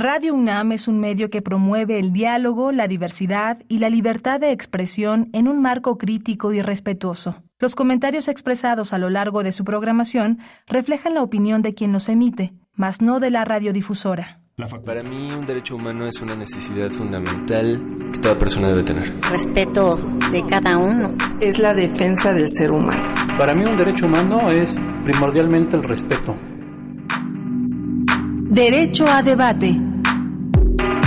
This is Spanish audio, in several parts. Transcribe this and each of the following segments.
Radio UNAM es un medio que promueve el diálogo, la diversidad y la libertad de expresión en un marco crítico y respetuoso. Los comentarios expresados a lo largo de su programación reflejan la opinión de quien los emite, mas no de la radiodifusora. Para mí un derecho humano es una necesidad fundamental que toda persona debe tener. Respeto de cada uno. Es la defensa del ser humano. Para mí un derecho humano es primordialmente el respeto. Derecho a debate.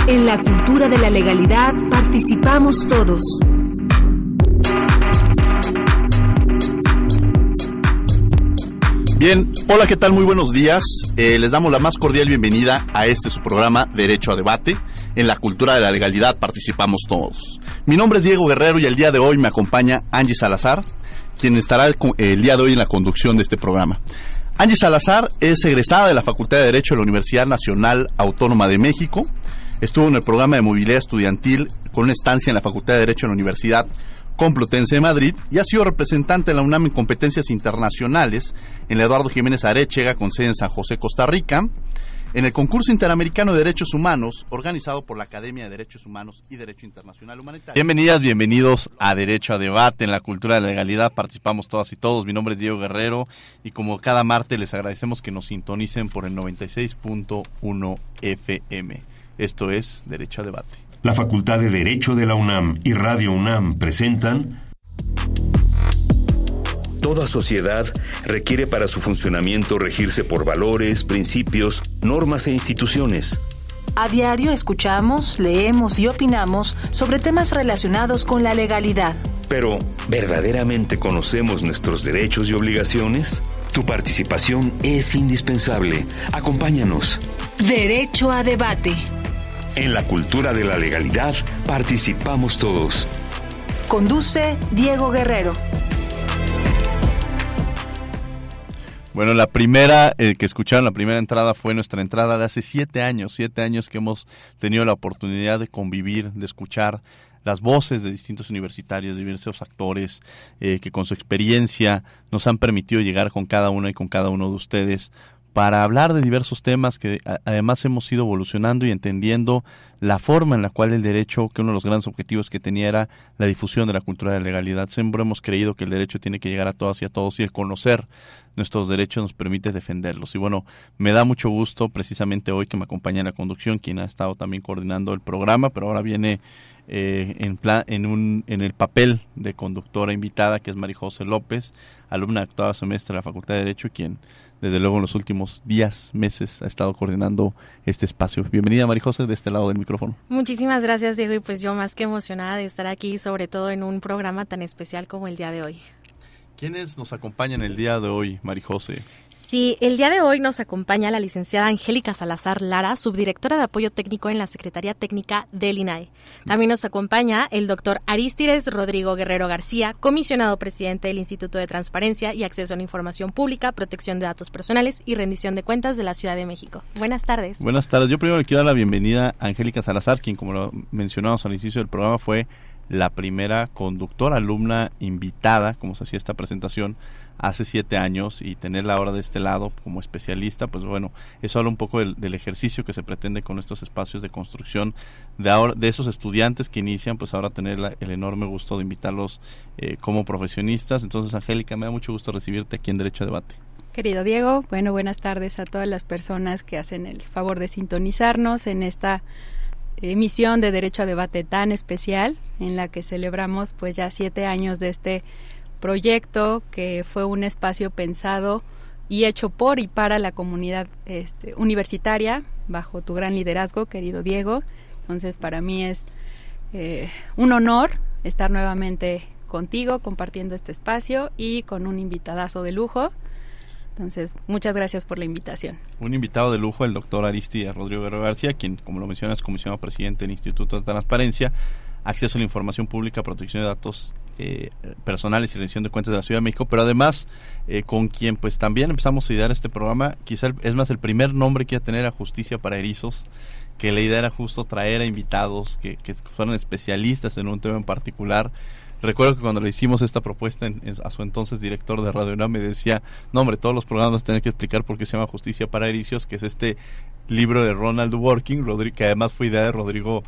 En la cultura de la legalidad participamos todos. Bien, hola, ¿qué tal? Muy buenos días. Eh, les damos la más cordial bienvenida a este su programa Derecho a Debate. En la cultura de la legalidad participamos todos. Mi nombre es Diego Guerrero y el día de hoy me acompaña Angie Salazar, quien estará el día de hoy en la conducción de este programa. Angie Salazar es egresada de la Facultad de Derecho de la Universidad Nacional Autónoma de México. Estuvo en el programa de movilidad estudiantil con una estancia en la Facultad de Derecho de la Universidad Complutense de Madrid y ha sido representante de la UNAM en competencias internacionales en la Eduardo Jiménez Arechega con sede en San José, Costa Rica en el concurso interamericano de derechos humanos organizado por la Academia de Derechos Humanos y Derecho Internacional Humanitario. Bienvenidas, bienvenidos a Derecho a Debate en la cultura de la legalidad. Participamos todas y todos. Mi nombre es Diego Guerrero y como cada martes les agradecemos que nos sintonicen por el 96.1 FM. Esto es Derecho a Debate. La Facultad de Derecho de la UNAM y Radio UNAM presentan Toda sociedad requiere para su funcionamiento regirse por valores, principios, normas e instituciones. A diario escuchamos, leemos y opinamos sobre temas relacionados con la legalidad. Pero, ¿verdaderamente conocemos nuestros derechos y obligaciones? Tu participación es indispensable. Acompáñanos. Derecho a debate. En la cultura de la legalidad participamos todos. Conduce Diego Guerrero. Bueno, la primera eh, que escucharon, la primera entrada fue nuestra entrada de hace siete años, siete años que hemos tenido la oportunidad de convivir, de escuchar las voces de distintos universitarios, diversos actores eh, que con su experiencia nos han permitido llegar con cada uno y con cada uno de ustedes para hablar de diversos temas que además hemos ido evolucionando y entendiendo la forma en la cual el derecho, que uno de los grandes objetivos que tenía era la difusión de la cultura de la legalidad. Siempre hemos creído que el derecho tiene que llegar a todas y a todos y el conocer nuestros derechos nos permite defenderlos. Y bueno, me da mucho gusto precisamente hoy que me acompaña en la conducción, quien ha estado también coordinando el programa, pero ahora viene eh, en, en, un, en el papel de conductora invitada, que es María José López, alumna de octavo semestre de la Facultad de Derecho, quien desde luego en los últimos días, meses ha estado coordinando este espacio. Bienvenida María José de este lado del micrófono. Muchísimas gracias Diego y pues yo más que emocionada de estar aquí, sobre todo en un programa tan especial como el día de hoy. ¿Quiénes nos acompañan el día de hoy, Marijose? Sí, el día de hoy nos acompaña la licenciada Angélica Salazar Lara, subdirectora de apoyo técnico en la Secretaría Técnica del INAE. También nos acompaña el doctor Aristides Rodrigo Guerrero García, comisionado presidente del Instituto de Transparencia y Acceso a la Información Pública, Protección de Datos Personales y Rendición de Cuentas de la Ciudad de México. Buenas tardes. Buenas tardes. Yo primero le quiero dar la bienvenida a Angélica Salazar, quien, como lo mencionamos al inicio del programa, fue la primera conductora, alumna invitada, como se hacía esta presentación, hace siete años y tenerla ahora de este lado como especialista, pues bueno, eso habla un poco del, ejercicio que se pretende con estos espacios de construcción de ahora, de esos estudiantes que inician, pues ahora tener el enorme gusto de invitarlos eh, como profesionistas. Entonces, Angélica, me da mucho gusto recibirte aquí en Derecho a Debate. Querido Diego, bueno, buenas tardes a todas las personas que hacen el favor de sintonizarnos en esta emisión de Derecho a Debate tan especial en la que celebramos pues ya siete años de este proyecto que fue un espacio pensado y hecho por y para la comunidad este, universitaria bajo tu gran liderazgo, querido Diego. Entonces para mí es eh, un honor estar nuevamente contigo compartiendo este espacio y con un invitadazo de lujo entonces, muchas gracias por la invitación. Un invitado de lujo, el doctor Aristide Rodrigo Guerrero García, quien, como lo mencionas, comisionado presidente del Instituto de Transparencia, Acceso a la Información Pública, Protección de Datos eh, Personales y Rendición de Cuentas de la Ciudad de México, pero además eh, con quien pues también empezamos a idear este programa, quizá es más el primer nombre que iba a tener a Justicia para Erizos, que la idea era justo traer a invitados que, que fueran especialistas en un tema en particular Recuerdo que cuando le hicimos esta propuesta a su entonces director de Radio UNAM me decía, no hombre, todos los programas tienen que explicar por qué se llama Justicia para Ericios, que es este libro de Ronald Working, que además fue idea de Rodrigo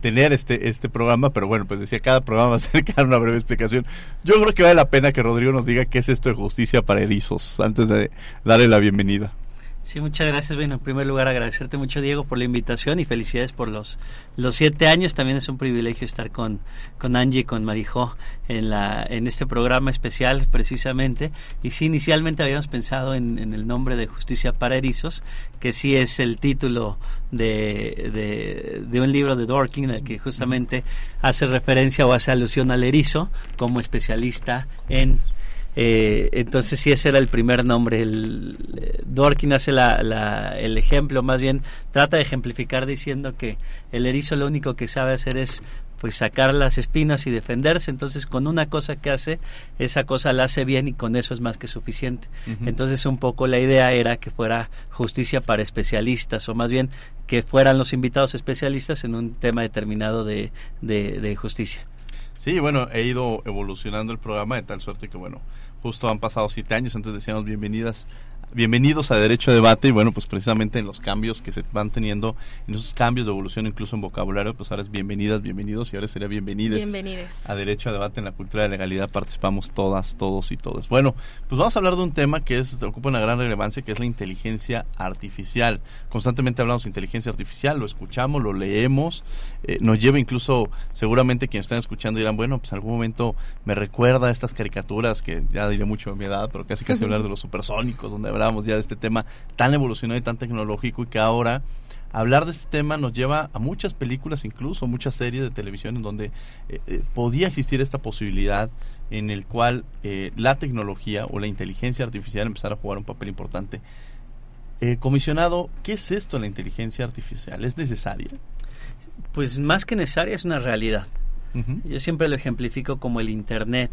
tener este este programa, pero bueno, pues decía cada programa acerca una breve explicación. Yo creo que vale la pena que Rodrigo nos diga qué es esto de justicia para erizos antes de darle la bienvenida. Sí, muchas gracias. Bueno, en primer lugar agradecerte mucho, Diego, por la invitación y felicidades por los, los siete años. También es un privilegio estar con, con Angie y con Marijó en, la, en este programa especial, precisamente. Y sí, inicialmente habíamos pensado en, el nombre de Justicia para Erizos, que sí es el título de, de, de un libro de Dworkin, en el que justamente hace referencia o hace alusión al erizo como especialista en eh, entonces sí, ese era el primer nombre. El, eh, Dworkin hace la, el ejemplo, más bien trata de ejemplificar diciendo que el erizo lo único que sabe hacer es pues sacar las espinas y defenderse, entonces con una cosa que hace, esa cosa la hace bien y con eso es más que suficiente. Entonces un poco la idea era que fuera justicia para especialistas, o más bien que fueran los invitados especialistas en un tema determinado de, de, de justicia. Sí, bueno, he ido evolucionando el programa de tal suerte que, bueno, justo han pasado siete años, antes decíamos bienvenidas bienvenidos a Derecho a Debate y bueno, pues precisamente en los cambios que se van teniendo, en esos cambios de evolución incluso en vocabulario, pues ahora es bienvenidas, bienvenidos y ahora sería bienvenides, a Derecho a Debate en la cultura de legalidad, participamos todas, todos y todas. Bueno, pues vamos a hablar de un tema que es, ocupa una gran relevancia, que es la inteligencia artificial. Constantemente hablamos de inteligencia artificial, lo escuchamos, lo leemos, eh, nos lleva incluso, seguramente quienes están escuchando dirán, bueno, pues algún momento me recuerda a estas caricaturas que ya diré mucho de mi edad, pero casi casi hablar de los supersónicos, donde habrá ya de este tema tan evolucionado y tan tecnológico y que ahora hablar de este tema nos lleva a muchas películas, incluso muchas series de televisión en donde eh, eh, podía existir esta posibilidad en el cual eh, la tecnología o la inteligencia artificial empezara a jugar un papel importante. comisionado, ¿qué es esto la inteligencia artificial? ¿Es necesaria? Pues más que necesaria es una realidad. Yo siempre lo ejemplifico como el Internet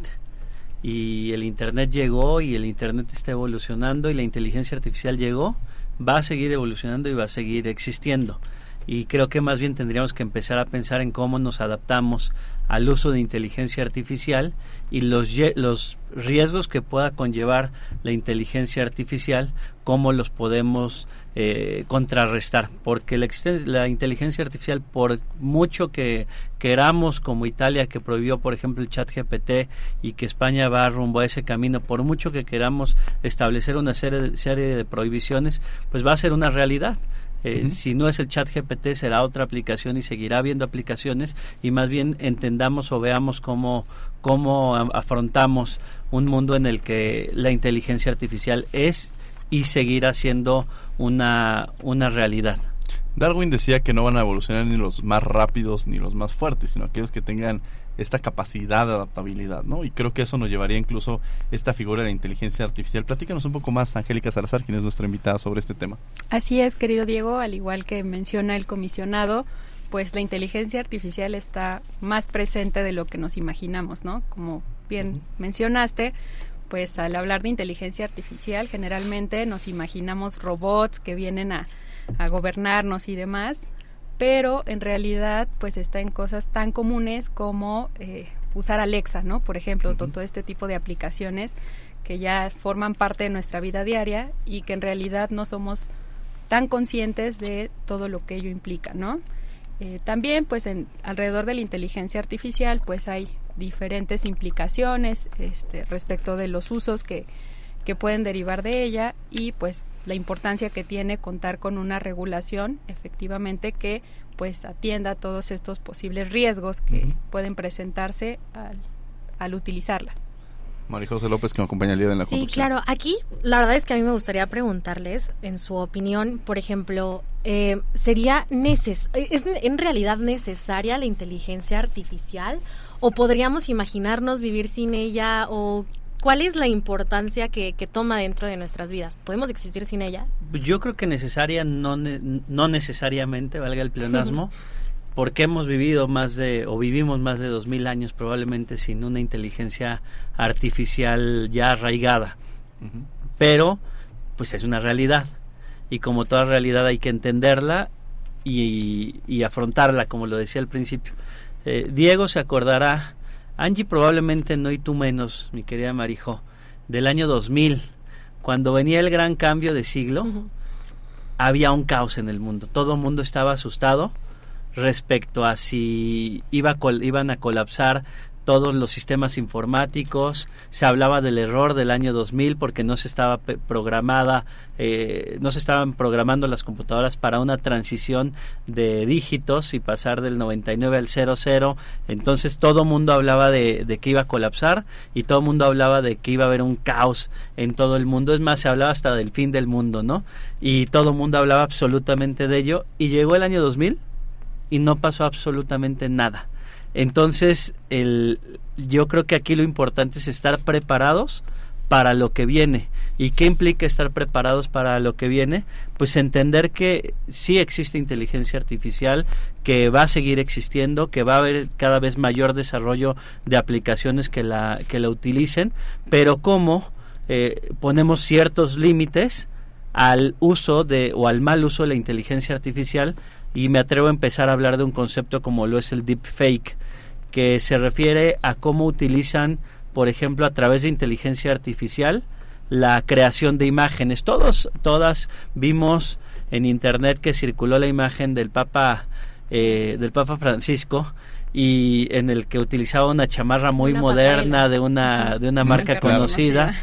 y el Internet llegó y el Internet está evolucionando y la inteligencia artificial llegó, va a seguir evolucionando y va a seguir existiendo. Y creo que más bien tendríamos que empezar a pensar en cómo nos adaptamos al uso de inteligencia artificial y los, los riesgos que pueda conllevar la inteligencia artificial, cómo los podemos eh, contrarrestar, porque la, la inteligencia artificial, por mucho que queramos, como Italia que prohibió, por ejemplo, el chat GPT y que España va rumbo a ese camino, por mucho que queramos establecer una serie serie de prohibiciones, pues va a ser una realidad. Eh, si no es el chat GPT, será otra aplicación y seguirá habiendo aplicaciones y más bien entendamos o veamos cómo, cómo afrontamos un mundo en el que la inteligencia artificial es y seguirá siendo una, una realidad. Darwin decía que no van a evolucionar ni los más rápidos ni los más fuertes, sino aquellos que tengan esta capacidad de adaptabilidad, ¿no? Y creo que eso nos llevaría incluso esta figura de la inteligencia artificial. Platícanos un poco más, Angélica Salazar, quien es nuestra invitada sobre este tema. Así es, querido Diego, al igual que menciona el comisionado, pues la inteligencia artificial está más presente de lo que nos imaginamos, ¿no? Como bien mencionaste, pues al hablar de inteligencia artificial generalmente nos imaginamos robots que vienen a, a gobernarnos y demás, pero en realidad pues está en cosas tan comunes como eh, usar Alexa, ¿no? Por ejemplo, todo este tipo de aplicaciones que ya forman parte de nuestra vida diaria y que en realidad no somos tan conscientes de todo lo que ello implica, ¿no? Eh, también, pues, en, alrededor de la inteligencia artificial, pues hay diferentes implicaciones este, respecto de los usos que, que pueden derivar de ella y pues la importancia que tiene contar con una regulación efectivamente que pues atienda todos estos posibles riesgos que pueden presentarse al, al utilizarla. María José López, que me acompaña en la Sí, claro. Aquí la verdad es que a mí me gustaría preguntarles, en su opinión, por ejemplo, eh, ¿sería neces ¿es en realidad necesaria la inteligencia artificial? ¿O podríamos imaginarnos vivir sin ella? ¿O ¿Cuál es la importancia que, toma dentro de nuestras vidas? ¿Podemos existir sin ella? Yo creo que necesaria, no, no necesariamente, valga el pleonasmo, porque hemos vivido más de, o vivimos más de dos mil años probablemente sin una inteligencia artificial ya arraigada. Pero, pues es una realidad. Y como toda realidad hay que entenderla y, afrontarla, como lo decía al principio. Eh, Diego se acordará Angie probablemente no y tú menos, mi querida Marijo, del año 2000, cuando venía el gran cambio de siglo, había un caos en el mundo. Todo el mundo estaba asustado respecto a si iba iban a colapsar todos los sistemas informáticos, se hablaba del error del año 2000 porque no se estaba programada, eh, no se estaban programando las computadoras para una transición de dígitos y pasar del 99 al 00, entonces todo mundo hablaba de, de que iba a colapsar y todo mundo hablaba de que iba a haber un caos en todo el mundo, es más, se hablaba hasta del fin del mundo, ¿no? Y todo mundo hablaba absolutamente de ello. Y llegó el año 2000 y no pasó absolutamente nada entonces, el, yo creo que aquí lo importante es estar preparados para lo que viene. ¿Y qué implica estar preparados para lo que viene? Pues entender que sí existe inteligencia artificial, que va a seguir existiendo, que va a haber cada vez mayor desarrollo de aplicaciones que la, que la utilicen, pero cómo eh, ponemos ciertos límites al uso de o al mal uso de la inteligencia artificial y me atrevo a empezar a hablar de un concepto como lo es el deepfake, que se refiere a cómo utilizan, por ejemplo, a través de inteligencia artificial, la creación de imágenes. Todos, todas vimos en internet que circuló la imagen del Papa, eh, del Papa Francisco y en el que utilizaba una chamarra muy moderna de una de una marca conocida.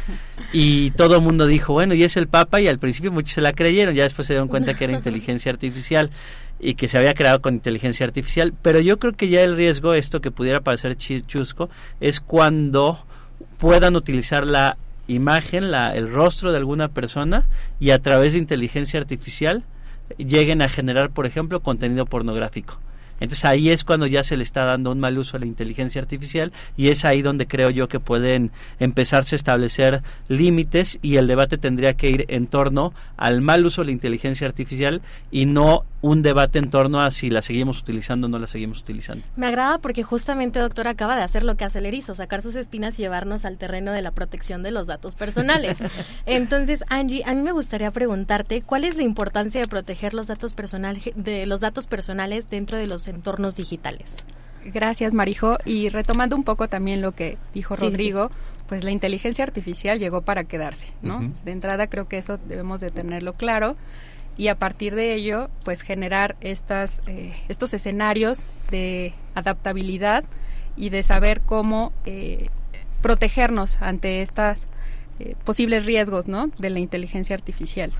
Y todo el mundo dijo bueno y es el Papa y al principio muchos se la creyeron ya después se dieron cuenta que era inteligencia artificial y que se había creado con inteligencia artificial, pero yo creo que ya el riesgo, esto que pudiera parecer chusco, es cuando puedan utilizar la imagen, la, el rostro de alguna persona y a través de inteligencia artificial lleguen a generar, por ejemplo, contenido pornográfico. Entonces ahí es cuando ya se le está dando un mal uso a la inteligencia artificial y es ahí donde creo yo que pueden empezarse a establecer límites y el debate tendría que ir en torno al mal uso de la inteligencia artificial y no un debate en torno a si la seguimos utilizando o no la seguimos utilizando. Me agrada porque justamente, doctor, acaba de hacer lo que hace el erizo, sacar sus espinas y llevarnos al terreno de la protección de los datos personales. Entonces, Angie, a mí me gustaría preguntarte cuál es la importancia de proteger los datos personales de los datos personales dentro de los entornos digitales. Gracias, Marijo. Y retomando un poco también lo que dijo Rodrigo, pues la inteligencia artificial llegó para quedarse, ¿no? De entrada creo que eso debemos de tenerlo claro y a partir de ello, pues generar estas, eh, estos escenarios de adaptabilidad y de saber cómo eh, protegernos ante estos eh, posibles riesgos, ¿no? De la inteligencia artificial.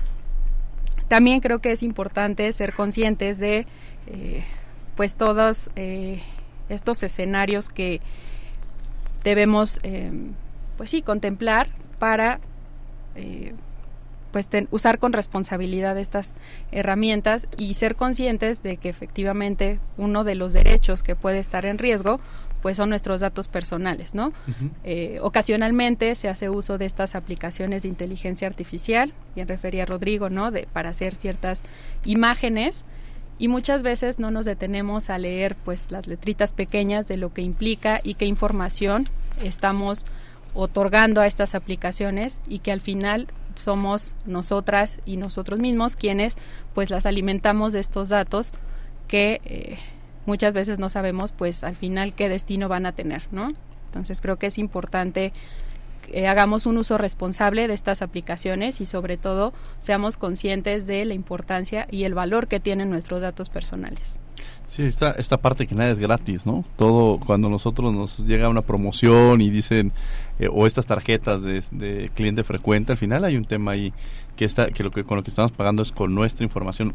También creo que es importante ser conscientes de pues todos eh, estos escenarios que debemos em, pues sí contemplar para eh, pues usar con responsabilidad estas herramientas y ser conscientes de que efectivamente uno de los derechos que puede estar en riesgo pues son nuestros datos personales, ¿no? Eh, ocasionalmente se hace uso de estas aplicaciones de inteligencia artificial, bien refería Rodrigo, ¿no? De, para hacer ciertas imágenes y muchas veces no nos detenemos a leer pues las letritas pequeñas de lo que implica y qué información estamos otorgando a estas aplicaciones y que al final somos nosotras y nosotros mismos quienes pues las alimentamos de estos datos que eh, muchas veces no sabemos pues al final qué destino van a tener, ¿no? Entonces creo que es importante eh, hagamos un uso responsable de estas aplicaciones y sobre todo seamos conscientes de la importancia y el valor que tienen nuestros datos personales. Sí, esta, esta parte que nada es gratis, ¿no? Todo, cuando nosotros nos llega una promoción y dicen, eh, o estas tarjetas de, cliente frecuente, al final hay un tema ahí que, está, que, lo que con lo que estamos pagando es con nuestra información.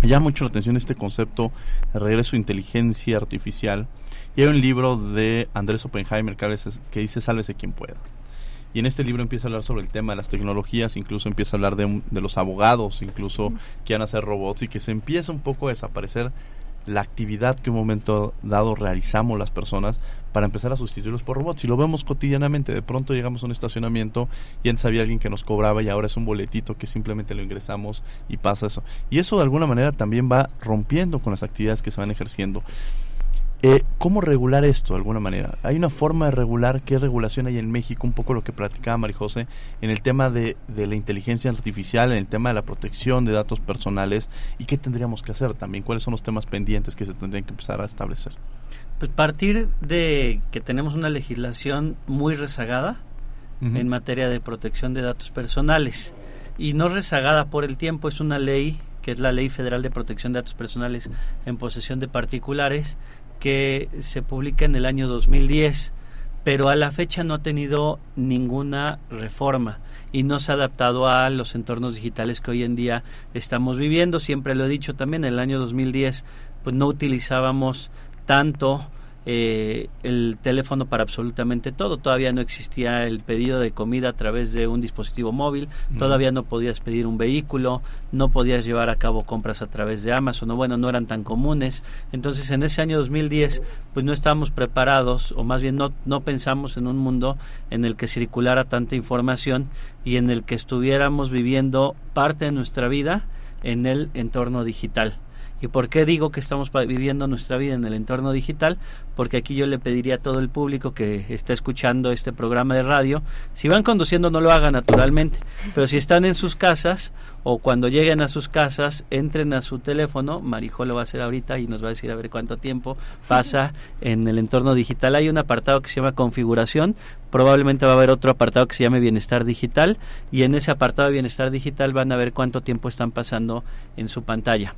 Me llama mucho la atención este concepto de regreso a inteligencia artificial. Y hay un libro de Andrés Oppenheimer que, que dice, sálvese quien pueda. Y en este libro empieza a hablar sobre el tema de las tecnologías, incluso empieza a hablar de, de los abogados, incluso que van a hacer robots y que se empieza un poco a desaparecer la actividad que un momento dado realizamos las personas para empezar a sustituirlos por robots. Y lo vemos cotidianamente, de pronto llegamos a un estacionamiento y antes había alguien que nos cobraba y ahora es un boletito que simplemente lo ingresamos y pasa eso. Y eso de alguna manera también va rompiendo con las actividades que se van ejerciendo. Eh, ¿Cómo regular esto de alguna manera? ¿Hay una forma de regular? ¿Qué regulación hay en México? Un poco lo que platicaba Marijose en el tema de, de, la inteligencia artificial, en el tema de la protección de datos personales y qué tendríamos que hacer también, cuáles son los temas pendientes que se tendrían que empezar a establecer. Pues partir de que tenemos una legislación muy rezagada en materia de protección de datos personales y no rezagada por el tiempo, es una ley que es la Ley Federal de Protección de Datos Personales en posesión de particulares que se publica en el año 2010, pero a la fecha no ha tenido ninguna reforma y no se ha adaptado a los entornos digitales que hoy en día estamos viviendo. Siempre lo he dicho también, en el año 2010 pues no utilizábamos tanto eh, el teléfono para absolutamente todo. Todavía no existía el pedido de comida a través de un dispositivo móvil, todavía no podías pedir un vehículo, no podías llevar a cabo compras a través de Amazon, o bueno, no eran tan comunes. Entonces, en ese año 2010, pues no estábamos preparados, o más bien no, no pensamos en un mundo en el que circulara tanta información y en el que estuviéramos viviendo parte de nuestra vida en el entorno digital. ¿Y por qué digo que estamos viviendo nuestra vida en el entorno digital? Porque aquí yo le pediría a todo el público que está escuchando este programa de radio, si van conduciendo no lo hagan naturalmente, pero si están en sus casas o cuando lleguen a sus casas, entren a su teléfono, Marijo lo va a hacer ahorita y nos va a decir a ver cuánto tiempo pasa en el entorno digital. Hay un apartado que se llama configuración, probablemente va a haber otro apartado que se llame bienestar digital y en ese apartado de bienestar digital van a ver cuánto tiempo están pasando en su pantalla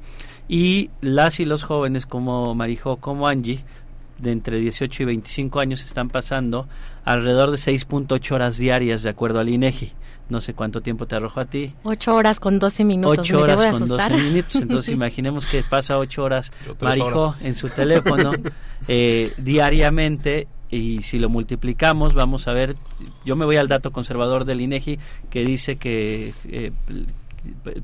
y las y los jóvenes como Marijo, como Angie, de entre 18 y 25 años están pasando alrededor de 6.8 horas diarias de acuerdo al INEGI. No sé cuánto tiempo te arrojo a ti. 8 horas con 12 minutos. 8 horas con 12 minutos. Entonces imaginemos que pasa 8 horas Marijo en su teléfono eh, diariamente y si lo multiplicamos vamos a ver, yo me voy al dato conservador del INEGI que dice que eh,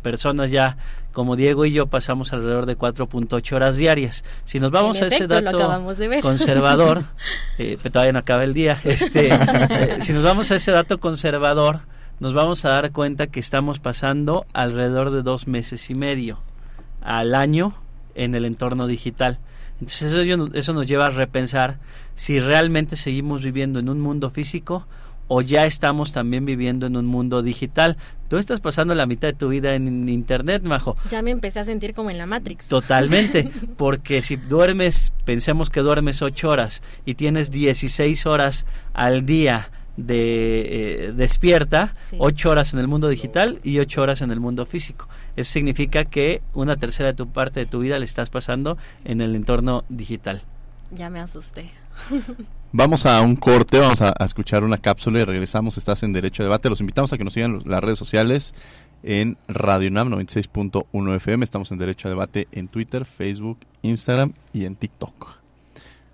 personas ya como Diego y yo pasamos alrededor de 4.8 horas diarias. Si nos vamos a ese dato conservador, eh, todavía no acaba el día, este, eh, si nos vamos a ese dato conservador, nos vamos a dar cuenta que estamos pasando alrededor de dos meses y medio al año en el entorno digital. Entonces eso, eso nos lleva a repensar si realmente seguimos viviendo en un mundo físico o ya estamos también viviendo en un mundo digital. Tú estás pasando la mitad de tu vida en Internet, Majo. Ya me empecé a sentir como en la Matrix. Totalmente, porque si duermes, pensemos que duermes ocho horas y tienes 16 horas al día de eh, despierta, ocho horas en el mundo digital y ocho horas en el mundo físico. Eso significa que una tercera de tu parte de tu vida le estás pasando en el entorno digital. Ya me asusté. Vamos a un corte, vamos a, escuchar una cápsula y regresamos. Estás en Derecho a Debate. Los invitamos a que nos sigan las redes sociales en Radio NAM 96.1 FM. Estamos en Derecho a Debate en Twitter, Facebook, Instagram y en TikTok.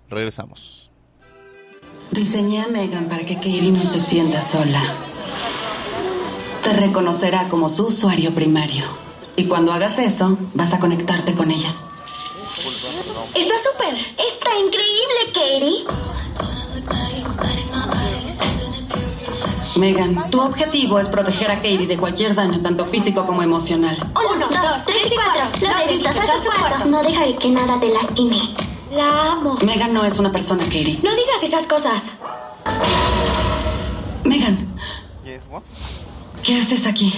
Regresamos. Diseñé a Megan para que Katie no se sienta sola. Te reconocerá como su usuario primario. Y cuando hagas eso, vas a conectarte con ella. Está súper. Está increíble, Katie. Megan, tu objetivo es proteger a Katie de cualquier daño, tanto físico como emocional. Uno, dos, tres y cuatro. Lo deditas a su cuarto. No dejaré que nada te lastime. La amo. Megan no es una persona, Katie. No digas esas cosas. Megan. ¿Qué haces aquí?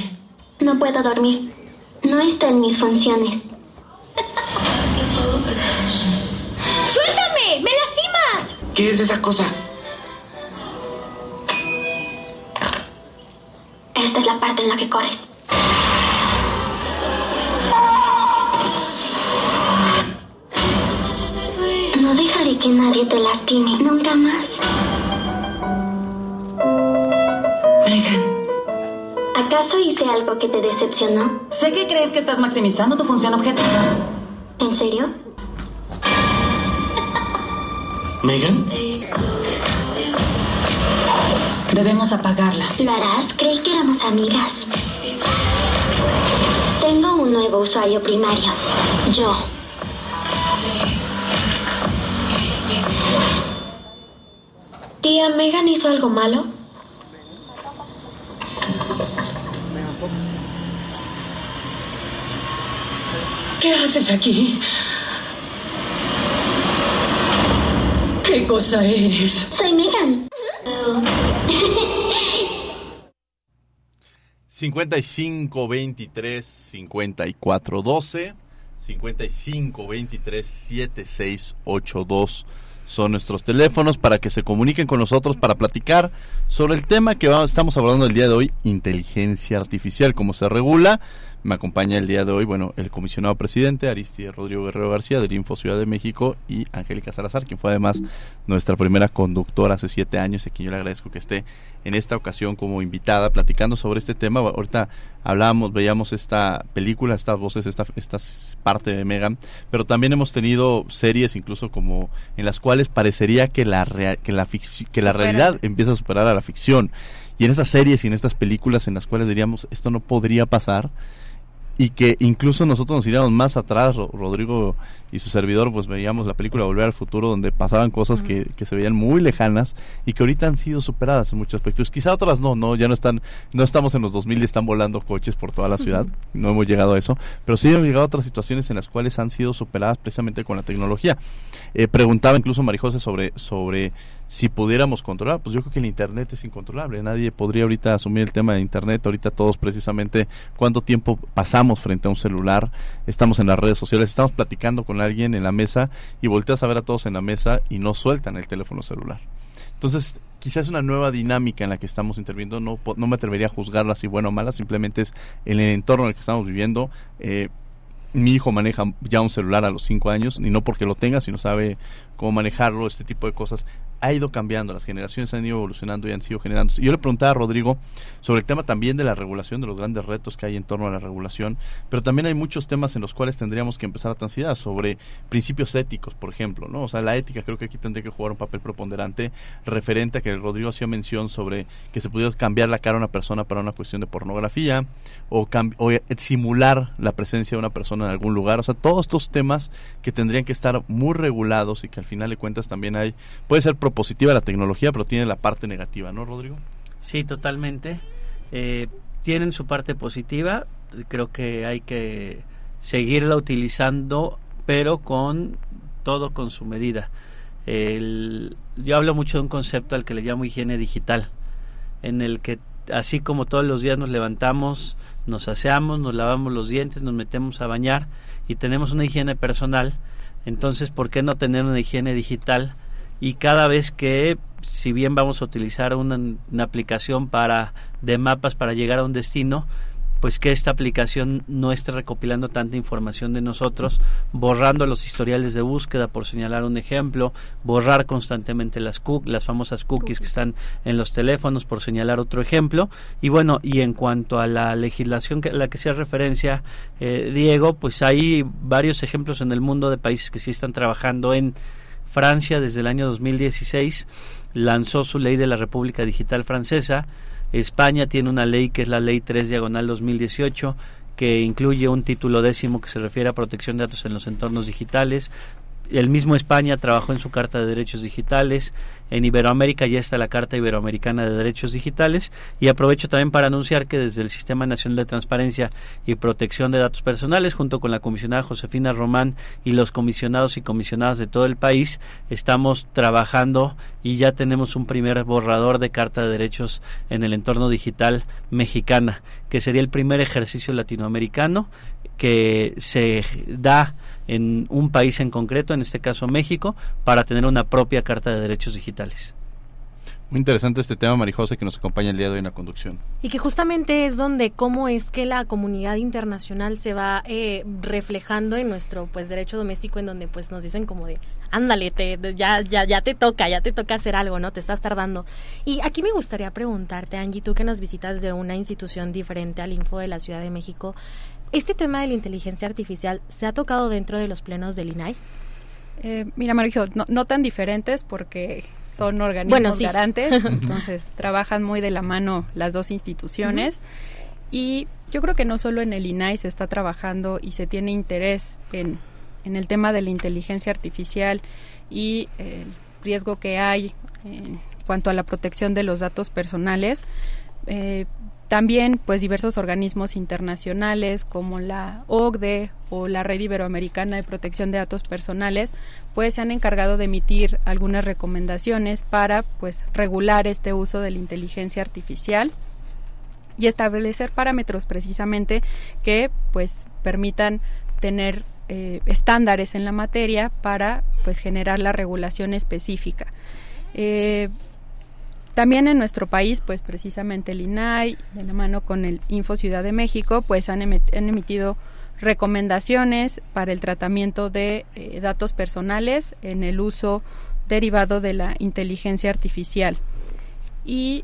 No puedo dormir. No está en mis funciones. ¡Suéltame! ¡Me lastimas! ¿Qué es esa cosa? Esta es la parte en la que corres. No dejaré que nadie te lastime, nunca más. Megan. ¿Acaso hice algo que te decepcionó? Sé que crees que estás maximizando tu función objetiva. ¿En serio? Megan. Debemos apagarla. ¿Lo harás? Creí que éramos amigas. Tengo un nuevo usuario primario. Yo. Tía, ¿Megan hizo algo malo? ¿Qué haces aquí? ¿Qué cosa eres? Soy Megan. 55 23 54 12 55 23 76 82 son nuestros teléfonos para que se comuniquen con nosotros para platicar sobre el tema que estamos hablando el día de hoy, inteligencia artificial, cómo se regula. Me acompaña el día de hoy, bueno, el comisionado presidente Aristide Rodrigo Guerrero García del Info Ciudad de México y Angélica Salazar, quien fue además nuestra primera conductora hace siete años y a quien yo le agradezco que esté en esta ocasión como invitada platicando sobre este tema. Ahorita hablábamos, veíamos esta película, estas voces, esta, esta parte de Megan, pero también hemos tenido series incluso como en las cuales parecería que la, que la, que la realidad empieza a superar a la ficción. Y en esas series y en estas películas en las cuales diríamos esto no podría pasar, y que incluso nosotros nos iríamos más atrás, Rodrigo y su servidor, pues veíamos la película Volver al Futuro, donde pasaban cosas que, que, se veían muy lejanas y que ahorita han sido superadas en muchos aspectos. Quizá otras no, no, ya no están, no estamos en los 2000 y están volando coches por toda la ciudad, no hemos llegado a eso, pero sí hemos llegado a otras situaciones en las cuales han sido superadas precisamente con la tecnología. Eh, preguntaba incluso Marijose sobre, sobre si pudiéramos controlar, pues yo creo que el Internet es incontrolable. Nadie podría ahorita asumir el tema de Internet. Ahorita todos precisamente cuánto tiempo pasamos frente a un celular, estamos en las redes sociales, estamos platicando con alguien en la mesa y volteas a ver a todos en la mesa y no sueltan el teléfono celular. Entonces, quizás una nueva dinámica en la que estamos interviniendo. No, no me atrevería a juzgarla si buena o mala, simplemente es en el entorno en el que estamos viviendo. Eh, mi hijo maneja ya un celular a los 5 años, y no porque lo tenga, sino sabe cómo manejarlo, este tipo de cosas ha ido cambiando, las generaciones han ido evolucionando y han sido generando. Yo le preguntaba a Rodrigo sobre el tema también de la regulación, de los grandes retos que hay en torno a la regulación, pero también hay muchos temas en los cuales tendríamos que empezar a transitar, sobre principios éticos, por ejemplo, ¿no? O sea, la ética creo que aquí tendría que jugar un papel preponderante referente a que Rodrigo hacía mención sobre que se pudiera cambiar la cara a una persona para una cuestión de pornografía o, o simular la presencia de una persona en algún lugar, o sea, todos estos temas que tendrían que estar muy regulados y que al final de cuentas también hay, puede ser positiva la tecnología, pero tiene la parte negativa, ¿no, Rodrigo? Sí, totalmente. Eh, tienen su parte positiva, creo que hay que seguirla utilizando, pero con todo con su medida. yo hablo mucho de un concepto al que le llamo higiene digital, en el que así como todos los días nos levantamos, nos aseamos, nos lavamos los dientes, nos metemos a bañar y tenemos una higiene personal, entonces, ¿por qué no tener una higiene digital y cada vez que si bien vamos a utilizar una, aplicación para de mapas para llegar a un destino pues que esta aplicación no esté recopilando tanta información de nosotros, borrando los historiales de búsqueda, por señalar un ejemplo, borrar constantemente las, las famosas cookies, que están en los teléfonos, por señalar otro ejemplo. Y bueno, y en cuanto a la legislación que, a la que se referencia eh, Diego, pues hay varios ejemplos en el mundo de países que sí están trabajando en Francia desde el año 2016 lanzó su ley de la República Digital Francesa. España tiene una ley que es la Ley 3 Diagonal 2018 que incluye un título décimo que se refiere a protección de datos en los entornos digitales, el mismo España trabajó en su Carta de Derechos Digitales. En Iberoamérica ya está la Carta Iberoamericana de Derechos Digitales. Y aprovecho también para anunciar que desde el Sistema Nacional de Transparencia y Protección de Datos Personales, junto con la comisionada Josefina Román y los comisionados y comisionadas de todo el país, estamos trabajando y ya tenemos un primer borrador de Carta de Derechos en el entorno digital mexicana, que sería el primer ejercicio latinoamericano que se da en un país en concreto, en este caso México, para tener una propia Carta de Derechos Digitales. Muy interesante este tema, Marijose, que nos acompaña el día de hoy en la conducción. Y que justamente es donde cómo es que la comunidad internacional se va eh, reflejando en nuestro pues derecho doméstico, en donde pues nos dicen como de, ándale, te, ya, ya, ya te toca, ya te toca hacer algo, ¿no? Te estás tardando. Y aquí me gustaría preguntarte, Angie, tú que nos visitas de una institución diferente al Info de la Ciudad de México, ¿Este tema de la inteligencia artificial se ha tocado dentro de los plenos del INAI? Eh, mira, Marijo, no, tan diferentes porque son organismos garantes, entonces trabajan muy de la mano las dos instituciones. Y yo creo que no solo en el INAI se está trabajando y se tiene interés en, el tema de la inteligencia artificial y el riesgo que hay en cuanto a la protección de los datos personales. Eh, también, pues, diversos organismos internacionales como la OCDE o la Red Iberoamericana de Protección de Datos Personales, pues se han encargado de emitir algunas recomendaciones para, pues, regular este uso de la inteligencia artificial y establecer parámetros precisamente que, pues, permitan tener eh, estándares en la materia para pues generar la regulación específica. Eh, también en nuestro país, pues precisamente el INAI, de la mano con el Info Ciudad de México, pues han, emitido recomendaciones para el tratamiento de eh, datos personales en el uso derivado de la inteligencia artificial. Y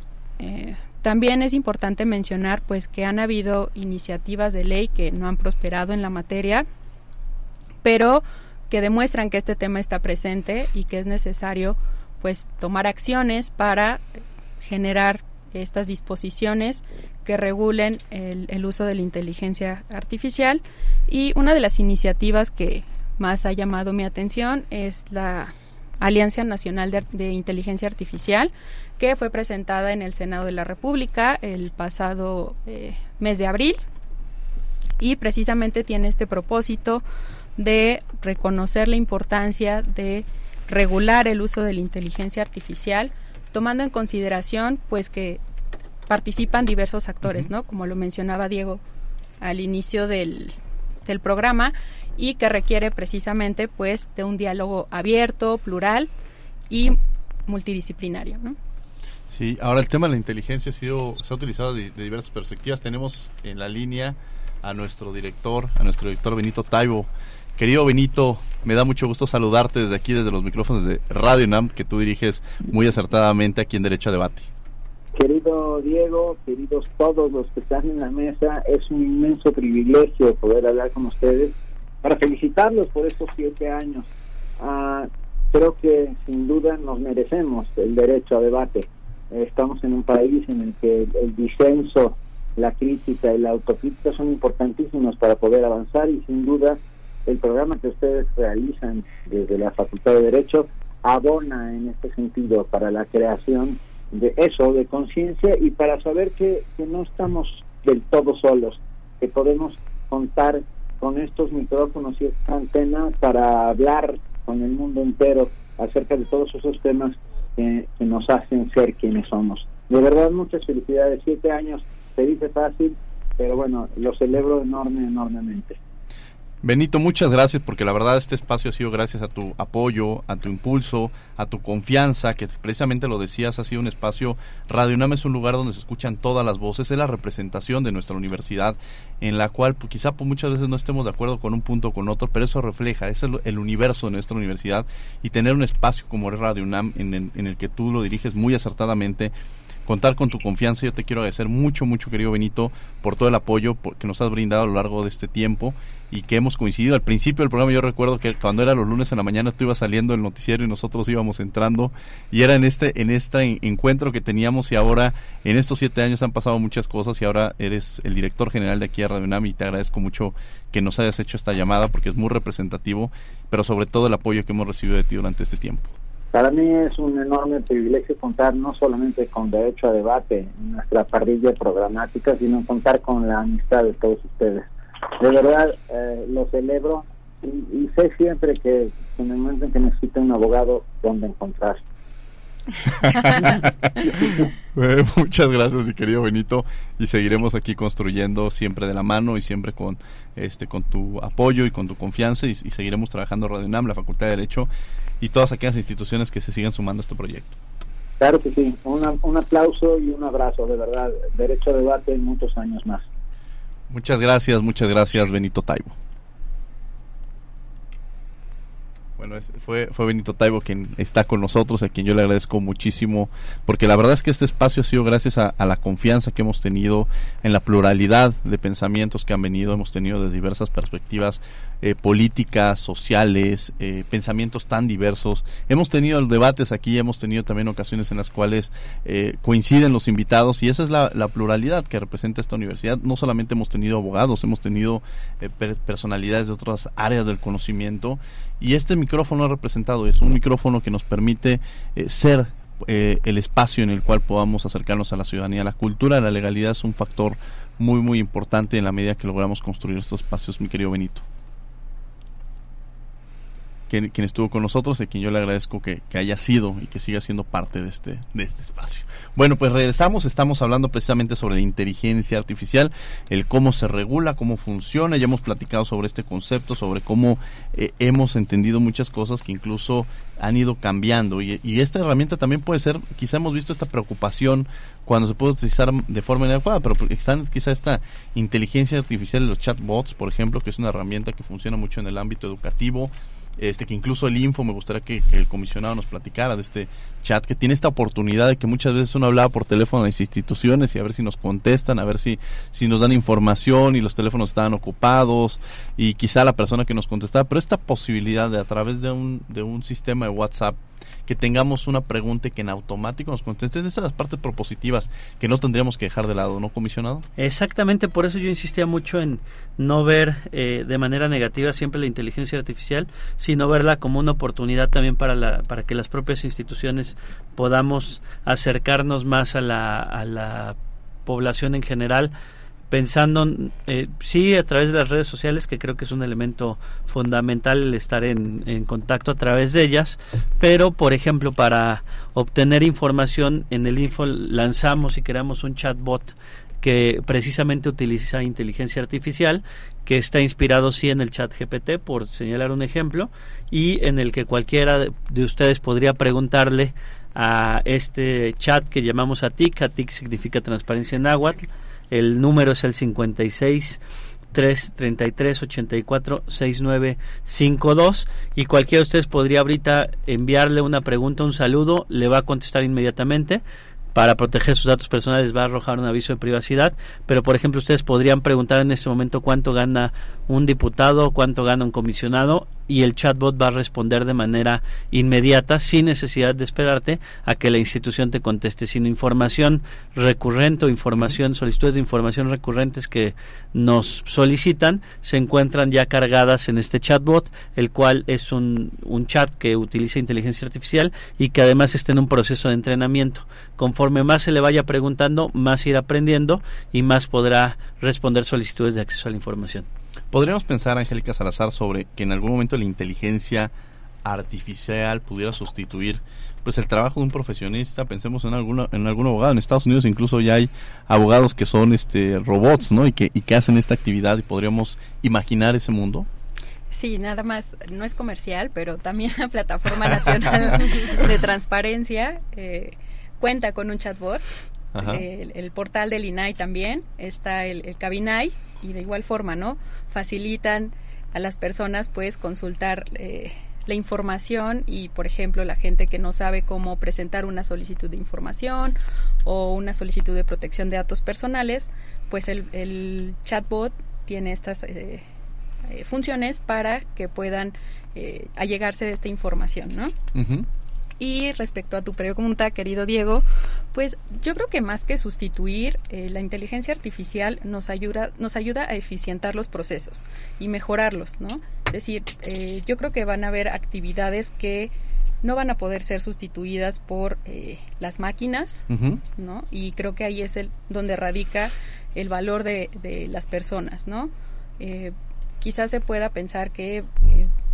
también es importante mencionar pues que han habido iniciativas de ley que no han prosperado en la materia, pero que demuestran que este tema está presente y que es necesario pues tomar acciones para generar estas disposiciones que regulen el, uso de la inteligencia artificial. Y una de las iniciativas que más ha llamado mi atención es la Alianza Nacional de, Inteligencia Artificial, que fue presentada en el Senado de la República el pasado eh, mes de abril. Y precisamente tiene este propósito de reconocer la importancia de regular el uso de la inteligencia artificial, tomando en consideración pues que participan diversos actores, ¿no? Como lo mencionaba Diego al inicio del, del programa, y que requiere precisamente pues de un diálogo abierto, plural y multidisciplinario. ¿no? Sí, ahora el tema de la inteligencia ha sido, se ha utilizado de, diversas perspectivas. Tenemos en la línea a nuestro director, a nuestro director Benito Taibo. Querido Benito, me da mucho gusto saludarte desde aquí, desde los micrófonos de Radio NAM, que tú diriges muy acertadamente aquí en Derecho a Debate. Querido Diego, queridos todos los que están en la mesa, es un inmenso privilegio poder hablar con ustedes para felicitarlos por estos siete años. Ah, creo que sin duda nos merecemos el derecho a debate. estamos en un país en el que el, disenso, la crítica y la autocrítica son importantísimos para poder avanzar y sin duda el programa que ustedes realizan desde la Facultad de Derecho abona en este sentido para la creación de eso, de conciencia y para saber que, que no estamos del todo solos, que podemos contar con estos micrófonos y esta antena para hablar con el mundo entero acerca de todos esos temas que, nos hacen ser quienes somos. De verdad, muchas felicidades. Siete años se dice fácil, pero bueno, lo celebro enorme, enormemente. Benito, muchas gracias porque la verdad este espacio ha sido gracias a tu apoyo, a tu impulso, a tu confianza, que precisamente lo decías, ha sido un espacio, Radio UNAM es un lugar donde se escuchan todas las voces, es la representación de nuestra universidad, en la cual pues, quizá pues, muchas veces no estemos de acuerdo con un punto o con otro, pero eso refleja, es el, universo de nuestra universidad y tener un espacio como es Radio UNAM en el que tú lo diriges muy acertadamente contar con tu confianza. Yo te quiero agradecer mucho, mucho, querido Benito, por todo el apoyo que nos has brindado a lo largo de este tiempo y que hemos coincidido. Al principio del programa yo recuerdo que cuando era los lunes en la mañana tú ibas saliendo el noticiero y nosotros íbamos entrando y era en este en este encuentro que teníamos y ahora en estos siete años han pasado muchas cosas y ahora eres el director general de aquí a Radio UNAM y te agradezco mucho que nos hayas hecho esta llamada porque es muy representativo, pero sobre todo el apoyo que hemos recibido de ti durante este tiempo. Para mí es un enorme privilegio contar no solamente con derecho a debate en nuestra parrilla programática, sino contar con la amistad de todos ustedes. De verdad, eh, lo celebro y, sé siempre que en el momento en que necesite un abogado, ¿dónde encontrar? Muchas gracias, mi querido Benito, y seguiremos aquí construyendo siempre de la mano y siempre con este con tu apoyo y con tu confianza y, seguiremos trabajando Radio UNAM, la Facultad de Derecho y todas aquellas instituciones que se sigan sumando a este proyecto. Claro que sí, un aplauso y un abrazo, de verdad. Derecho a debate en muchos años más. Muchas gracias, muchas gracias, Benito Taibo. Bueno, fue, fue Benito Taibo quien está con nosotros, a quien yo le agradezco muchísimo, porque la verdad es que este espacio ha sido gracias a, la confianza que hemos tenido en la pluralidad de pensamientos que han venido, hemos tenido de diversas perspectivas eh, políticas, sociales, eh, pensamientos tan diversos. Hemos tenido debates aquí, hemos tenido también ocasiones en las cuales eh, coinciden los invitados y esa es la, pluralidad que representa esta universidad. No solamente hemos tenido abogados, hemos tenido personalidades de otras áreas del conocimiento y este micrófono ha representado es un micrófono que nos permite ser el espacio en el cual podamos acercarnos a la ciudadanía. La cultura, la legalidad es un factor muy muy importante en la medida que logramos construir estos espacios, mi querido Benito. Quien, estuvo con nosotros a quien yo le agradezco que, que, haya sido y que siga siendo parte de este, de este espacio. Bueno, pues regresamos, estamos hablando precisamente sobre la inteligencia artificial, el cómo se regula, cómo funciona, ya hemos platicado sobre este concepto, sobre cómo eh, hemos entendido muchas cosas que incluso han ido cambiando. Y, y, esta herramienta también puede ser, quizá hemos visto esta preocupación cuando se puede utilizar de forma inadecuada, pero están quizá esta inteligencia artificial, los chatbots, por ejemplo, que es una herramienta que funciona mucho en el ámbito educativo, este que incluso el info me gustaría que, el comisionado nos platicara de este chat que tiene esta oportunidad de que muchas veces uno hablaba por teléfono a las instituciones y a ver si nos contestan, a ver si, si nos dan información y los teléfonos estaban ocupados y quizá la persona que nos contestaba, pero esta posibilidad de a través de un, de un sistema de WhatsApp que tengamos una pregunta y que en automático nos contesten. Esas son las partes propositivas que no tendríamos que dejar de lado, ¿no, comisionado? Exactamente, por eso yo insistía mucho en no ver eh, de manera negativa siempre la inteligencia artificial, sino verla como una oportunidad también para, la, para que las propias instituciones podamos acercarnos más a la, a la población en general pensando, eh, sí, a través de las redes sociales, que creo que es un elemento fundamental el estar en, en, contacto a través de ellas, pero, por ejemplo, para obtener información en el info lanzamos y creamos un chatbot que precisamente utiliza inteligencia artificial, que está inspirado sí en el chat GPT, por señalar un ejemplo, y en el que cualquiera de ustedes podría preguntarle a este chat que llamamos ATIC, ATIC significa transparencia en náhuatl, el número es el 56 333 84 6952 y cualquiera de ustedes podría ahorita enviarle una pregunta, un saludo, le va a contestar inmediatamente. Para proteger sus datos personales va a arrojar un aviso de privacidad, pero por ejemplo ustedes podrían preguntar en este momento cuánto gana un diputado, cuánto gana un comisionado y el chatbot va a responder de manera inmediata sin necesidad de esperarte a que la institución te conteste, sino información recurrente o información, solicitudes de información recurrentes que nos solicitan se encuentran ya cargadas en este chatbot, el cual es un, un chat que utiliza inteligencia artificial y que además está en un proceso de entrenamiento. Conforme más se le vaya preguntando, más irá aprendiendo y más podrá responder solicitudes de acceso a la información. Podríamos pensar, Angélica Salazar, sobre que en algún momento la inteligencia artificial pudiera sustituir pues el trabajo de un profesionista pensemos en alguna en algún abogado en Estados Unidos incluso ya hay abogados que son este robots no y que y que hacen esta actividad y podríamos imaginar ese mundo Sí, nada más, no es comercial, pero también la Plataforma Nacional de Transparencia eh, cuenta con un chatbot. El, el, portal del INAI también, está el, el Cabinai, y de igual forma, ¿no? Facilitan a las personas pues consultar eh, la información y por ejemplo la gente que no sabe cómo presentar una solicitud de información o una solicitud de protección de datos personales, pues el, el chatbot tiene estas eh, eh, funciones para que puedan eh, allegarse de esta información, ¿no? Y respecto a tu pregunta, querido Diego, pues yo creo que más que sustituir, eh, la inteligencia artificial nos ayuda, nos ayuda a eficientar los procesos y mejorarlos, ¿no? Es decir, eh, yo creo que van a haber actividades que no van a poder ser sustituidas por eh, las máquinas, ¿no? Y creo que ahí es el donde radica el valor de, de las personas, ¿no? Eh, quizás se pueda pensar que eh,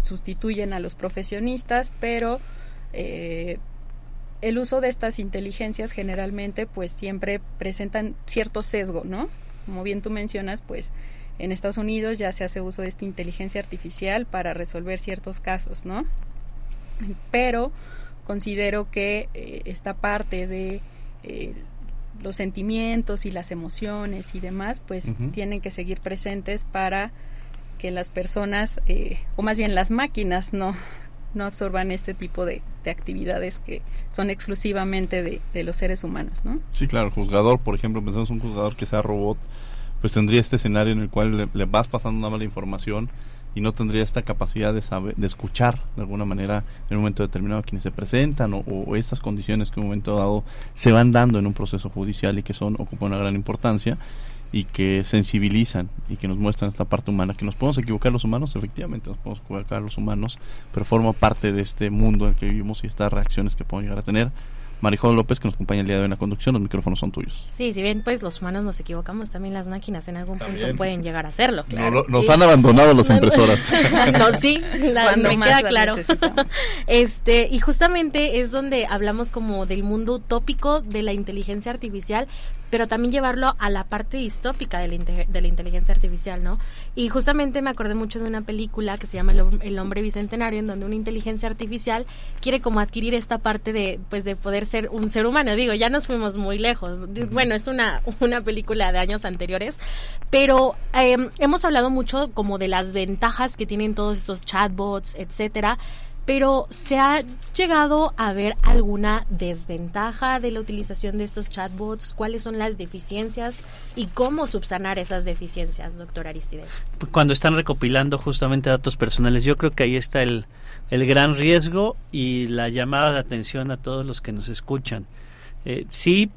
sustituyen a los profesionistas, pero eh, el uso de estas inteligencias generalmente pues siempre presentan cierto sesgo, ¿no? Como bien tú mencionas, pues en Estados Unidos ya se hace uso de esta inteligencia artificial para resolver ciertos casos, ¿no? Pero considero que eh, esta parte de eh, los sentimientos y las emociones y demás, pues uh -huh. tienen que seguir presentes para que las personas, eh, o más bien las máquinas, no, no absorban este tipo de, de actividades que son exclusivamente de, los seres humanos, ¿no? Sí, claro, juzgador, por ejemplo, pensamos un juzgador que sea robot, pues tendría este escenario en el cual le, le vas pasando una mala información y no tendría esta capacidad de saber, de escuchar de alguna manera en un momento determinado a quienes se presentan o, o, estas condiciones que en un momento dado se van dando en un proceso judicial y que son ocupan una gran importancia y que sensibilizan y que nos muestran esta parte humana, que nos podemos equivocar los humanos, efectivamente nos podemos equivocar los humanos, pero forma parte de este mundo en el que vivimos y estas reacciones que podemos llegar a tener Marijón López, que nos acompaña el día de hoy en la conducción. Los micrófonos son tuyos. Sí, si bien pues los humanos nos equivocamos, también las máquinas en algún punto pueden llegar a hacerlo. nos han abandonado las impresoras. no, sí, me queda claro. este Y justamente es donde hablamos como del mundo utópico de la inteligencia artificial, pero también llevarlo a la parte distópica de la, de la inteligencia artificial, ¿no? Y justamente me acordé mucho de una película que se llama El, hombre bicentenario, en donde una inteligencia artificial quiere como adquirir esta parte de, pues, de poder ser un ser humano. Digo, ya nos fuimos muy lejos. Bueno, es una, una película de años anteriores, pero em, hemos hablado mucho como de las ventajas que tienen todos estos chatbots, etcétera pero ¿se ha llegado a ver alguna desventaja de la utilización de estos chatbots? ¿Cuáles son las deficiencias y cómo subsanar esas deficiencias, doctor Aristides? Cuando están recopilando justamente datos personales, yo creo que ahí está el, el gran riesgo y la llamada de atención a todos los que nos escuchan. Eh, sí,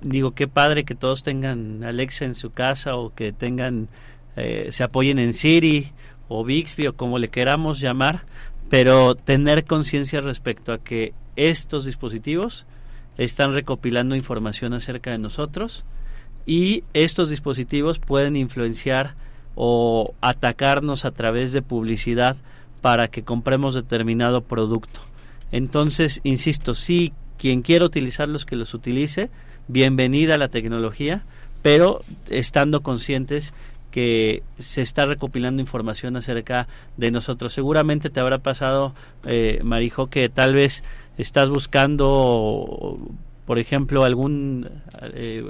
digo, qué padre que todos tengan Alexa en su casa o que tengan, eh, se apoyen en Siri o Bixby o como le queramos llamar, pero tener conciencia respecto a que estos dispositivos están recopilando información acerca de nosotros y estos dispositivos pueden influenciar o atacarnos a través de publicidad para que compremos determinado producto. Entonces, insisto, si quien quiera utilizarlos que los utilice, bienvenida a la tecnología, pero estando conscientes que se está recopilando información acerca de nosotros. Seguramente te habrá pasado, eh, Marijo, que tal vez estás buscando, por ejemplo, algún, eh,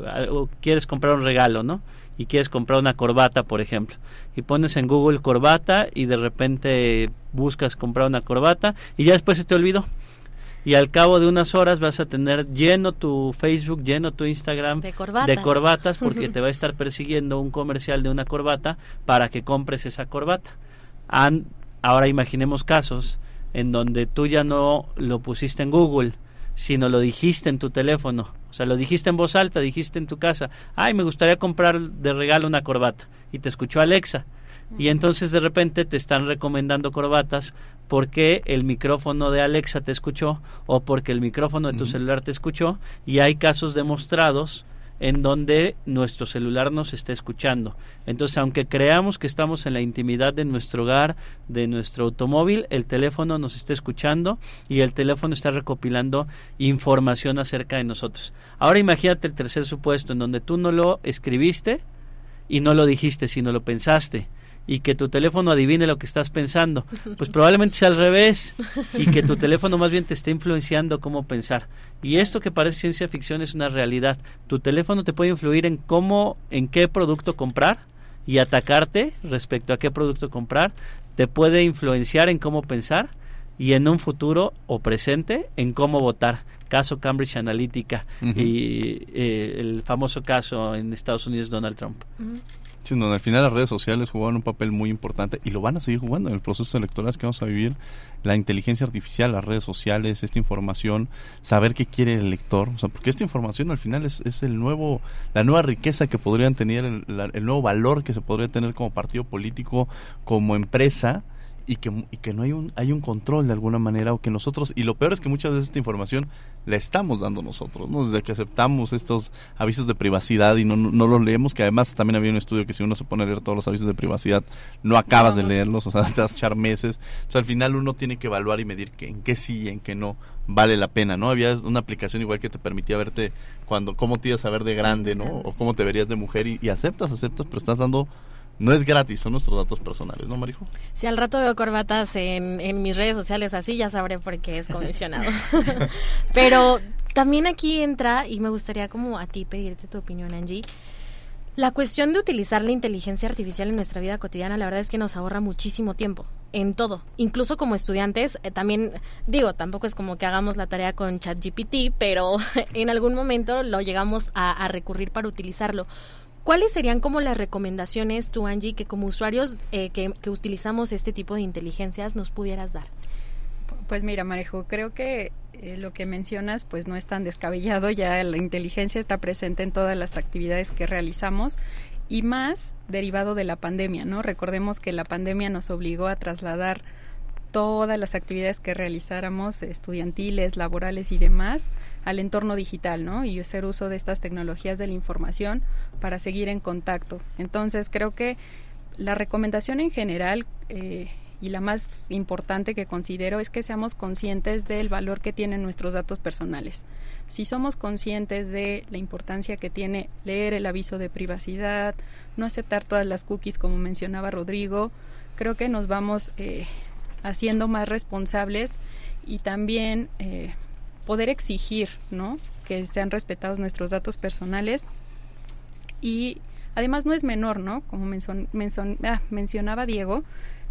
quieres comprar un regalo, ¿no? Y quieres comprar una corbata, por ejemplo. Y pones en Google corbata y de repente buscas comprar una corbata y ya después se te olvidó y al cabo de unas horas vas a tener lleno tu Facebook, lleno tu Instagram de corbatas, de corbatas porque te va a estar persiguiendo un comercial de una corbata para que compres esa corbata. ahora imaginemos casos en donde tú ya no lo pusiste en Google, sino lo dijiste en tu teléfono. O sea, lo dijiste en voz alta, dijiste en tu casa, ay, me gustaría comprar de regalo una corbata. Y te escuchó Alexa. Y entonces de repente te están recomendando corbatas porque el micrófono de Alexa te escuchó o porque el micrófono de tu celular te escuchó y hay casos demostrados en donde nuestro celular nos está escuchando. Entonces, aunque creamos que estamos en la intimidad de nuestro hogar, de nuestro automóvil, el teléfono nos está escuchando y el teléfono está recopilando información acerca de nosotros. Ahora imagínate el tercer supuesto en donde tú no lo escribiste y no lo dijiste, sino lo pensaste y que tu teléfono adivine lo que estás pensando. Pues probablemente sea al revés y que tu teléfono más bien te esté influenciando cómo pensar. Y esto que parece ciencia ficción es una realidad. Tu teléfono te puede influir en cómo, en qué producto comprar y atacarte respecto a qué producto comprar. Te puede influenciar en cómo pensar y en un futuro o presente en cómo votar. Caso Cambridge Analytica y eh, el famoso caso en Estados Unidos Donald Trump donde al final las redes sociales jugaban un papel muy importante y lo van a seguir jugando en el proceso electoral que vamos a vivir. La inteligencia artificial, las redes sociales, esta información, saber qué quiere el elector, o sea, porque esta información al final es, es el nuevo, la nueva riqueza que podrían tener, el nuevo valor que se podría tener como partido político, como empresa y que, y que no hay un, hay un control de alguna manera o que nosotros, y lo peor es que muchas veces esta información la estamos dando nosotros, ¿no? desde que aceptamos estos avisos de privacidad y no, no, los leemos, que además también había un estudio que si uno se pone a leer todos los avisos de privacidad, no acabas de leerlos, o sea, te vas a echar meses, o sea, al final uno tiene que evaluar y medir que, en qué sí y en qué no vale la pena, ¿no? Había una aplicación igual que te permitía verte cuando, cómo te ibas a ver de grande, ¿no? O cómo te verías de mujer y, y aceptas, aceptas, pero estás dando no es gratis, son nuestros datos personales, ¿no, Marijo? Si al rato veo corbatas en, en mis redes sociales así, ya sabré por qué es comisionado. Pero también aquí entra, y me gustaría como a ti pedirte tu opinión, Angie, la cuestión de utilizar la inteligencia artificial en nuestra vida cotidiana, la verdad es que nos ahorra muchísimo tiempo en todo. Incluso como estudiantes, eh, también digo, tampoco es como que hagamos la tarea con ChatGPT, pero en algún momento lo llegamos a recurrir para utilizarlo. ¿Cuáles serían como las recomendaciones tú, Angie, que como usuarios eh, que, utilizamos este tipo de inteligencias nos pudieras dar? Pues mira, Marejo, creo que eh, lo que mencionas pues no es tan descabellado, ya la inteligencia está presente en todas las actividades que realizamos y más derivado de la pandemia, ¿no? Recordemos que la pandemia nos obligó a trasladar todas las actividades que realizáramos, estudiantiles, laborales y demás, al entorno digital, ¿no? Y hacer uso de estas tecnologías de la información para seguir en contacto. Entonces, creo que la recomendación en general eh, y la más importante que considero es que seamos conscientes del valor que tienen nuestros datos personales. Si somos conscientes de la importancia que tiene leer el aviso de privacidad, no aceptar todas las cookies como mencionaba Rodrigo, creo que nos vamos eh, haciendo más responsables y también eh, poder exigir, ¿no? Que sean respetados nuestros datos personales y además no es menor, ¿no? Como ah, mencionaba Diego,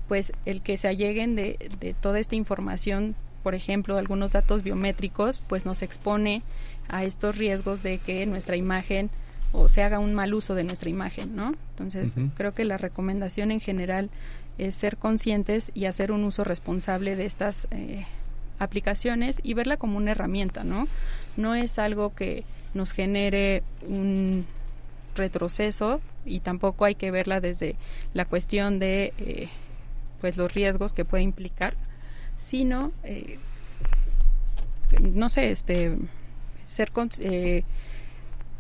pues el que se alleguen de, de toda esta información, por ejemplo, algunos datos biométricos, pues nos expone a estos riesgos de que nuestra imagen o se haga un mal uso de nuestra imagen, ¿no? Entonces, creo que la recomendación en general es ser conscientes y hacer un uso responsable de estas eh, aplicaciones y verla como una herramienta, ¿no? No es algo que nos genere un retroceso y tampoco hay que verla desde la cuestión de eh, pues los riesgos que puede implicar, sino, eh, no sé, este, ser, eh,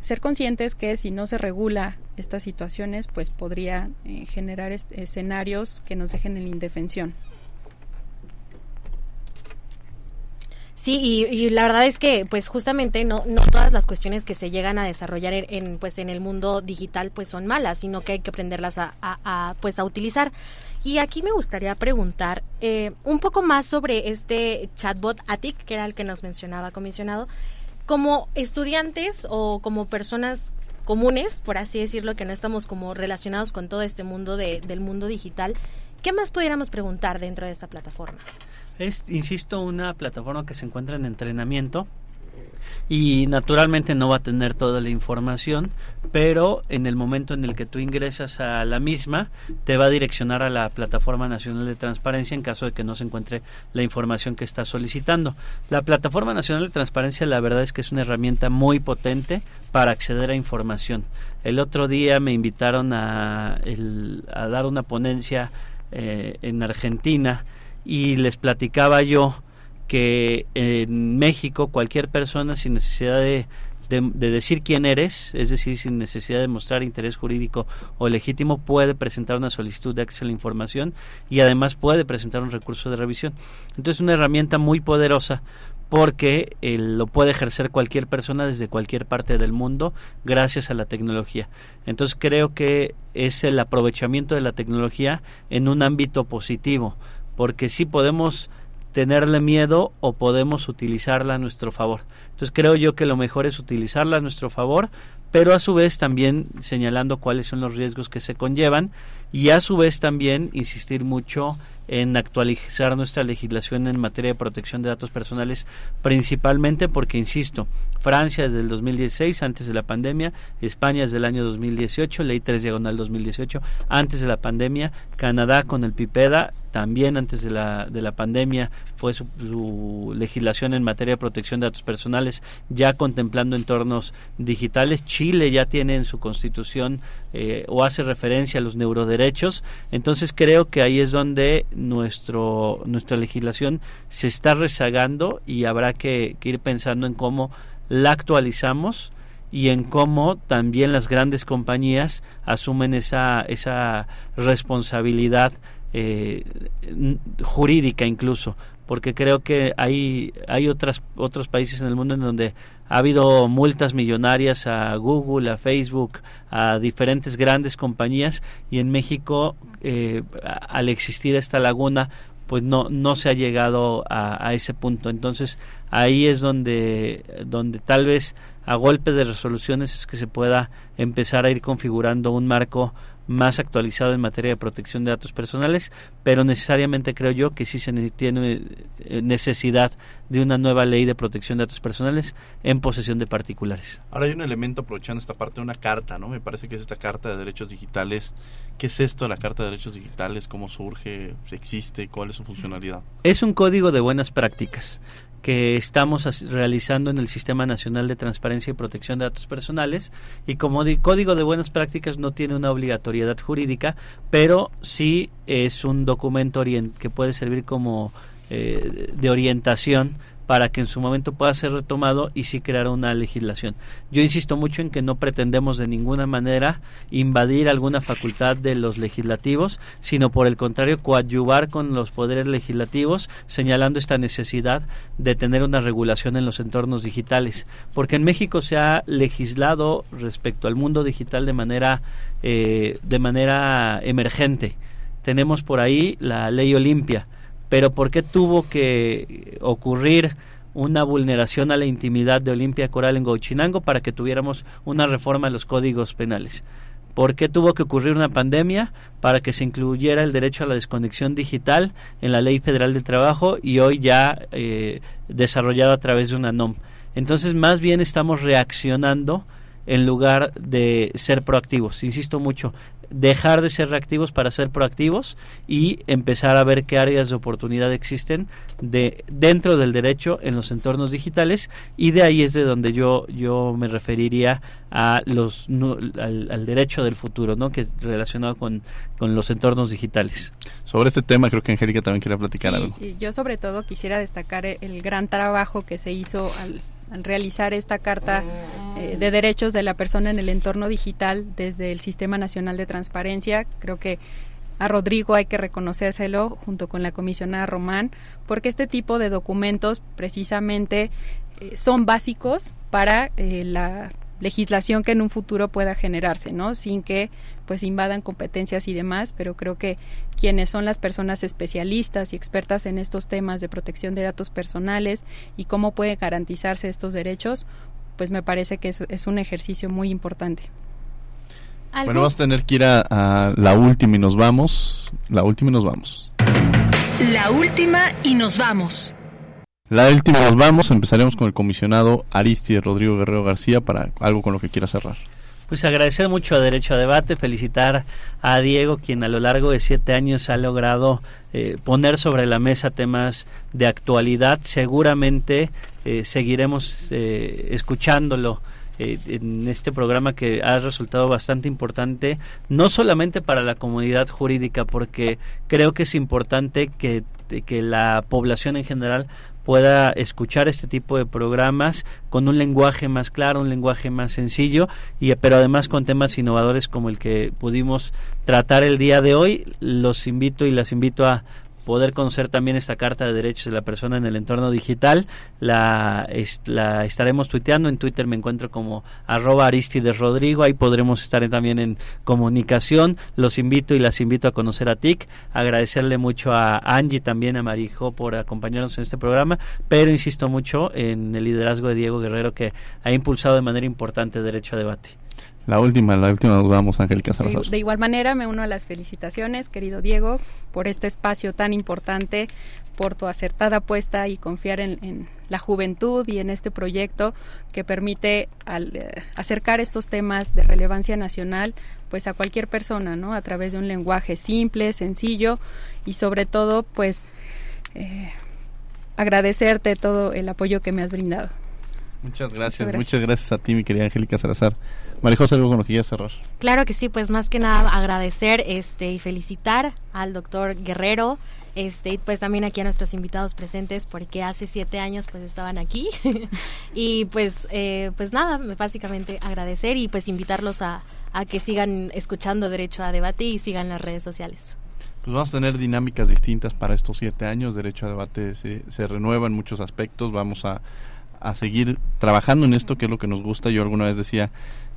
ser conscientes que si no se regula estas situaciones, pues podría eh, generar escenarios que nos dejen en la indefensión. Sí, y, la verdad es que, pues justamente no, no todas las cuestiones que se llegan a desarrollar en, pues en el mundo digital, pues son malas, sino que hay que aprenderlas a, pues a utilizar. Y aquí me gustaría preguntar eh, un poco más sobre este chatbot ATIC, que era el que nos mencionaba, comisionado. Como estudiantes o como personas comunes, por así decirlo, que no estamos como relacionados con todo este mundo de, del mundo digital, ¿qué más pudiéramos preguntar dentro de esa plataforma? Es, insisto, una plataforma que se encuentra en entrenamiento y naturalmente no va a tener toda la información, pero en el momento en el que tú ingresas a la misma, te va a direccionar a la Plataforma Nacional de Transparencia en caso de que no se encuentre la información que está solicitando. La Plataforma Nacional de Transparencia la verdad es que es una herramienta muy potente para acceder a información. El otro día me invitaron a, a dar una ponencia eh, en Argentina y les platicaba yo que en México cualquier persona sin necesidad de, de, decir quién eres, es decir, sin necesidad de mostrar interés jurídico o legítimo, puede presentar una solicitud de acceso a la información y además puede presentar un recurso de revisión. Entonces, es una herramienta muy poderosa porque eh, lo puede ejercer cualquier persona desde cualquier parte del mundo gracias a la tecnología. Entonces, creo que es el aprovechamiento de la tecnología en un ámbito positivo, porque sí podemos tenerle miedo o podemos utilizarla a nuestro favor. Entonces creo yo que lo mejor es utilizarla a nuestro favor, pero a su vez también señalando cuáles son los riesgos que se conllevan y a su vez también insistir mucho en actualizar nuestra legislación en materia de protección de datos personales, principalmente porque, insisto, Francia desde el 2016, antes de la pandemia, España desde el año 2018, Ley 3 diagonal 2018, antes de la pandemia, Canadá con el PIPEDA, también antes de la, de la pandemia fue su, legislación en materia de protección de datos personales ya contemplando entornos digitales. Chile ya tiene en su constitución eh, o hace referencia a los neuroderechos. Entonces creo que ahí es donde nuestro, nuestra legislación se está rezagando y habrá que, que ir pensando en cómo la actualizamos y en cómo también las grandes compañías asumen esa, esa responsabilidad eh, jurídica incluso, porque creo que hay, hay otras, otros países en el mundo en donde ha habido multas millonarias a Google, a Facebook, a diferentes grandes compañías y en México, eh, al existir esta laguna, pues no, no se ha llegado a, a, ese punto. Entonces ahí es donde, donde tal vez a golpe de resoluciones es que se pueda empezar a ir configurando un marco más actualizado en materia de protección de datos personales, pero necesariamente creo yo que sí se tiene eh, necesidad de una nueva ley de protección de datos personales en posesión de particulares. Ahora hay un elemento aprovechando esta parte, una carta, ¿no? Me parece que es esta carta de derechos digitales. ¿Qué es esto, la carta de derechos digitales? ¿Cómo surge? ¿Existe? ¿Cuál es su funcionalidad? Es un código de buenas prácticas que estamos realizando en el Sistema Nacional de Transparencia y Protección de Datos Personales y como Código de Buenas Prácticas no tiene una obligatoriedad jurídica, pero sí es un documento que puede servir como eh, de orientación para que en su momento pueda ser retomado y sí crear una legislación. Yo insisto mucho en que no pretendemos de ninguna manera invadir alguna facultad de los legislativos, sino por el contrario coadyuvar con los poderes legislativos, señalando esta necesidad de tener una regulación en los entornos digitales, porque en México se ha legislado respecto al mundo digital de manera eh, de manera emergente. Tenemos por ahí la ley Olimpia, pero ¿por qué tuvo que ocurrir una vulneración a la intimidad de Olimpia Coral en Gauchinango para que tuviéramos una reforma de los códigos penales? ¿Por qué tuvo que ocurrir una pandemia para que se incluyera el derecho a la desconexión digital en la Ley Federal del Trabajo y hoy ya eh, desarrollado a través de una NOM? Entonces, más bien estamos reaccionando en lugar de ser proactivos. Insisto mucho, dejar de ser reactivos para ser proactivos y empezar a ver qué áreas de oportunidad existen de dentro del derecho en los entornos digitales. Y de ahí es de donde yo yo me referiría a los al, derecho del futuro no que relacionado con, con los entornos digitales. Sobre este tema creo que Angélica también quiere platicar sí, algo. yo sobre todo quisiera destacar el gran trabajo que se hizo al realizar esta Carta eh, de Derechos de la Persona en el Entorno Digital desde el Sistema Nacional de Transparencia. Creo que a Rodrigo hay que reconocérselo junto con la comisionada Román, porque este tipo de documentos precisamente eh, son básicos para eh, la legislación que en un futuro pueda generarse, ¿no? Sin que pues invadan competencias y demás, pero creo que quienes son las personas especialistas y expertas en estos temas de protección de datos personales y cómo pueden garantizarse estos derechos, pues me parece que es, un ejercicio muy importante. Bueno, vamos a tener que ir a la última y nos vamos. La última y nos vamos. La última y nos vamos. La última nos vamos, empezaremos con el comisionado Aristi Rodrigo Guerrero García para algo con lo que quiera cerrar. Pues agradecer mucho a Derecho a Debate, felicitar a Diego, quien a lo largo de siete años ha logrado eh, poner sobre la mesa temas de actualidad. Seguramente eh, seguiremos eh, escuchándolo en este programa que ha resultado bastante importante, no solamente para la comunidad jurídica, porque creo que es importante que, que la población en general pueda escuchar este tipo de programas con un lenguaje más claro, un lenguaje más sencillo, y pero además con temas innovadores como el que pudimos tratar el día de hoy. Los invito y las invito a poder conocer también esta Carta de Derechos de la Persona en el entorno digital. La, estaremos tuiteando. En Twitter me encuentro como arroba Aristides Rodrigo. Ahí podremos estar también en comunicación. Los invito y las invito a conocer a TIC. Agradecerle mucho a Angie, también a Marijo por acompañarnos en este programa. Pero insisto mucho en el liderazgo de Diego Guerrero que ha impulsado de manera importante derecho a debate. La última, la última nos vamos, Angélica Salazar. De, igual manera, me uno a las felicitaciones, querido Diego, por este espacio tan importante, por tu acertada apuesta y confiar en, la juventud y en este proyecto que permite eh, acercar estos temas de relevancia nacional pues a cualquier persona, ¿no? A través de un lenguaje simple, sencillo y sobre todo pues eh, agradecerte todo el apoyo que me has brindado. Muchas gracias, muchas gracias, a ti, mi querida Angélica Salazar. María José, algo con lo que quieras cerrar. Claro que sí, pues más que nada agradecer este y felicitar al doctor Guerrero, este y pues también aquí a nuestros invitados presentes porque hace siete años pues estaban aquí y pues eh, pues nada, básicamente agradecer y pues invitarlos a, a que sigan escuchando Derecho a Debate y sigan las redes sociales pues vamos a tener dinámicas distintas para estos siete años. Derecho a debate se, se renueva en muchos aspectos. Vamos a, a seguir trabajando en esto, que es lo que nos gusta. Yo alguna vez decía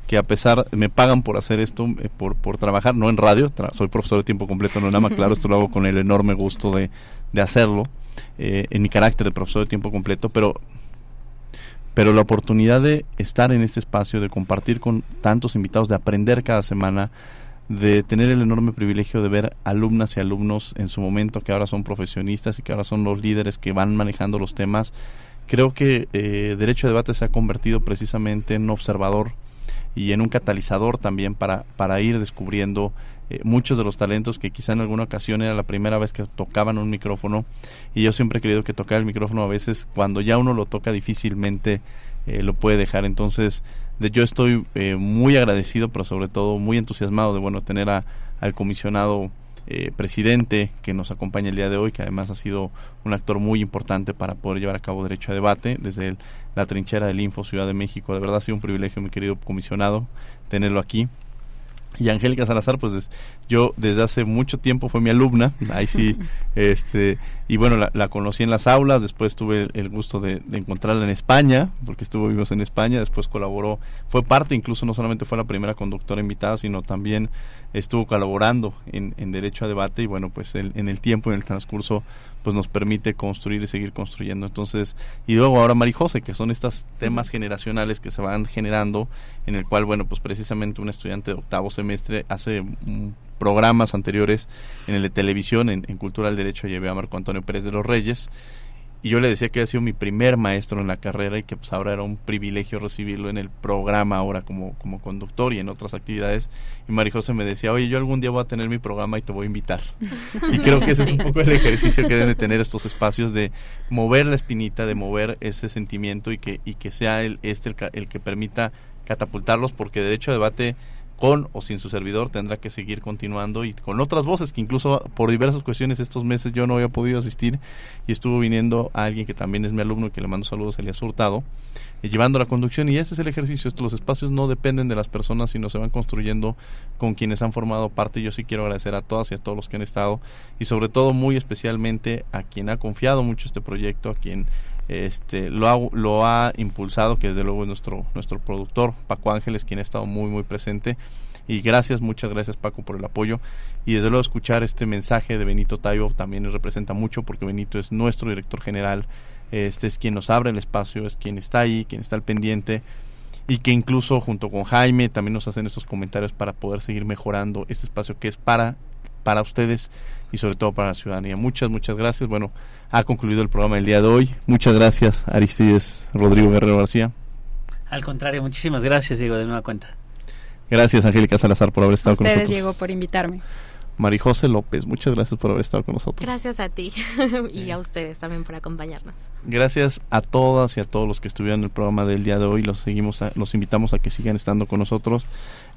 que a pesar, me pagan por hacer esto, eh, por, por trabajar, no en radio, soy profesor de tiempo completo, no nada más claro, esto lo hago con el enorme gusto de, de hacerlo, eh, en mi carácter de profesor de tiempo completo, pero pero la oportunidad de estar en este espacio, de compartir con tantos invitados, de aprender cada semana, de tener el enorme privilegio de ver alumnas y alumnos en su momento que ahora son profesionistas y que ahora son los líderes que van manejando los temas, creo que eh, Derecho de Debate se ha convertido precisamente en un observador y en un catalizador también para, para ir descubriendo eh, muchos de los talentos que quizá en alguna ocasión era la primera vez que tocaban un micrófono. Y yo siempre he creído que tocar el micrófono a veces cuando ya uno lo toca difícilmente eh, lo puede dejar. Entonces de, yo estoy eh, muy agradecido pero sobre todo muy entusiasmado de bueno tener a, al comisionado presidente que nos acompaña el día de hoy, que además ha sido un actor muy importante para poder llevar a cabo derecho a debate desde la trinchera del Info Ciudad de México. De verdad ha sido un privilegio, mi querido comisionado, tenerlo aquí. Y Angélica Salazar, pues yo desde hace mucho tiempo fue mi alumna, ahí sí, este, y bueno, la, conocí en las aulas, después tuve el, gusto de, encontrarla en España, porque estuvimos en España, después colaboró, fue parte, incluso no solamente fue la primera conductora invitada, sino también estuvo colaborando en, Derecho a Debate, y bueno, pues en el tiempo, en el transcurso, pues nos permite construir y seguir construyendo. Entonces, y luego ahora Marijose, que son estos temas generacionales que se van generando, en el cual, bueno, pues precisamente un estudiante de octavo semestre hace programas anteriores en el de televisión, en, en Cultura del Derecho, llevé a Marco Antonio Pérez de los Reyes, y yo le decía que había sido mi primer maestro en la carrera y que pues ahora era un privilegio recibirlo en el programa ahora como, como conductor y en otras actividades. Y Marijose me decía, oye, yo algún día voy a tener mi programa y te voy a invitar. y creo que ese es un poco el ejercicio que deben de tener estos espacios de mover la espinita, de mover ese sentimiento y que, y que sea el, este el, el que permita catapultarlos porque derecho a debate con o sin su servidor tendrá que seguir continuando y con otras voces que incluso por diversas cuestiones estos meses yo no había podido asistir y estuvo viniendo a alguien que también es mi alumno y que le mando saludos, Elías Hurtado, eh, llevando la conducción. Y ese es el ejercicio, estos espacios no dependen de las personas sino se van construyendo con quienes han formado parte. Y yo sí quiero agradecer a todas y a todos los que han estado y sobre todo muy especialmente a quien ha confiado mucho este proyecto, a quien este lo ha, lo ha impulsado que desde luego es nuestro nuestro productor Paco Ángeles quien ha estado muy muy presente y gracias muchas gracias Paco por el apoyo y desde luego escuchar este mensaje de Benito Taibo también representa mucho porque Benito es nuestro director general este es quien nos abre el espacio es quien está ahí quien está al pendiente y que incluso junto con Jaime también nos hacen estos comentarios para poder seguir mejorando este espacio que es para para ustedes y sobre todo para la ciudadanía. Muchas, muchas gracias. Bueno, ha concluido el programa del día de hoy. Muchas gracias, Aristides Rodrigo Guerrero García. Al contrario, muchísimas gracias, Diego, de nueva cuenta. Gracias, Angélica Salazar, por haber estado con nosotros. Ustedes, Diego, por invitarme. Marijose López, muchas gracias por haber estado con nosotros. Gracias a ti y a ustedes también por acompañarnos. Gracias a todas y a todos los que estuvieron en el programa del día de hoy. Los seguimos, los invitamos a que sigan estando con nosotros.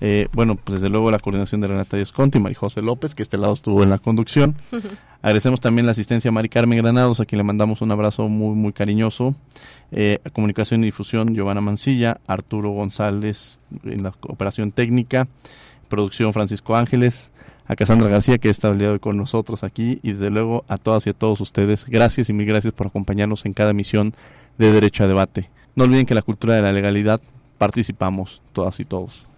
Eh, bueno, pues desde luego la coordinación de Renata Desconti y Marijose López, que este lado estuvo en la conducción. Agradecemos también la asistencia a Mari Carmen Granados, a quien le mandamos un abrazo muy, muy cariñoso. Eh, comunicación y difusión, Giovanna Mancilla, Arturo González en la operación técnica, producción Francisco Ángeles, a Cassandra García, que está el día de hoy con nosotros aquí, y desde luego a todas y a todos ustedes, gracias y mil gracias por acompañarnos en cada emisión de Derecho a Debate. No olviden que la cultura de la legalidad participamos todas y todos.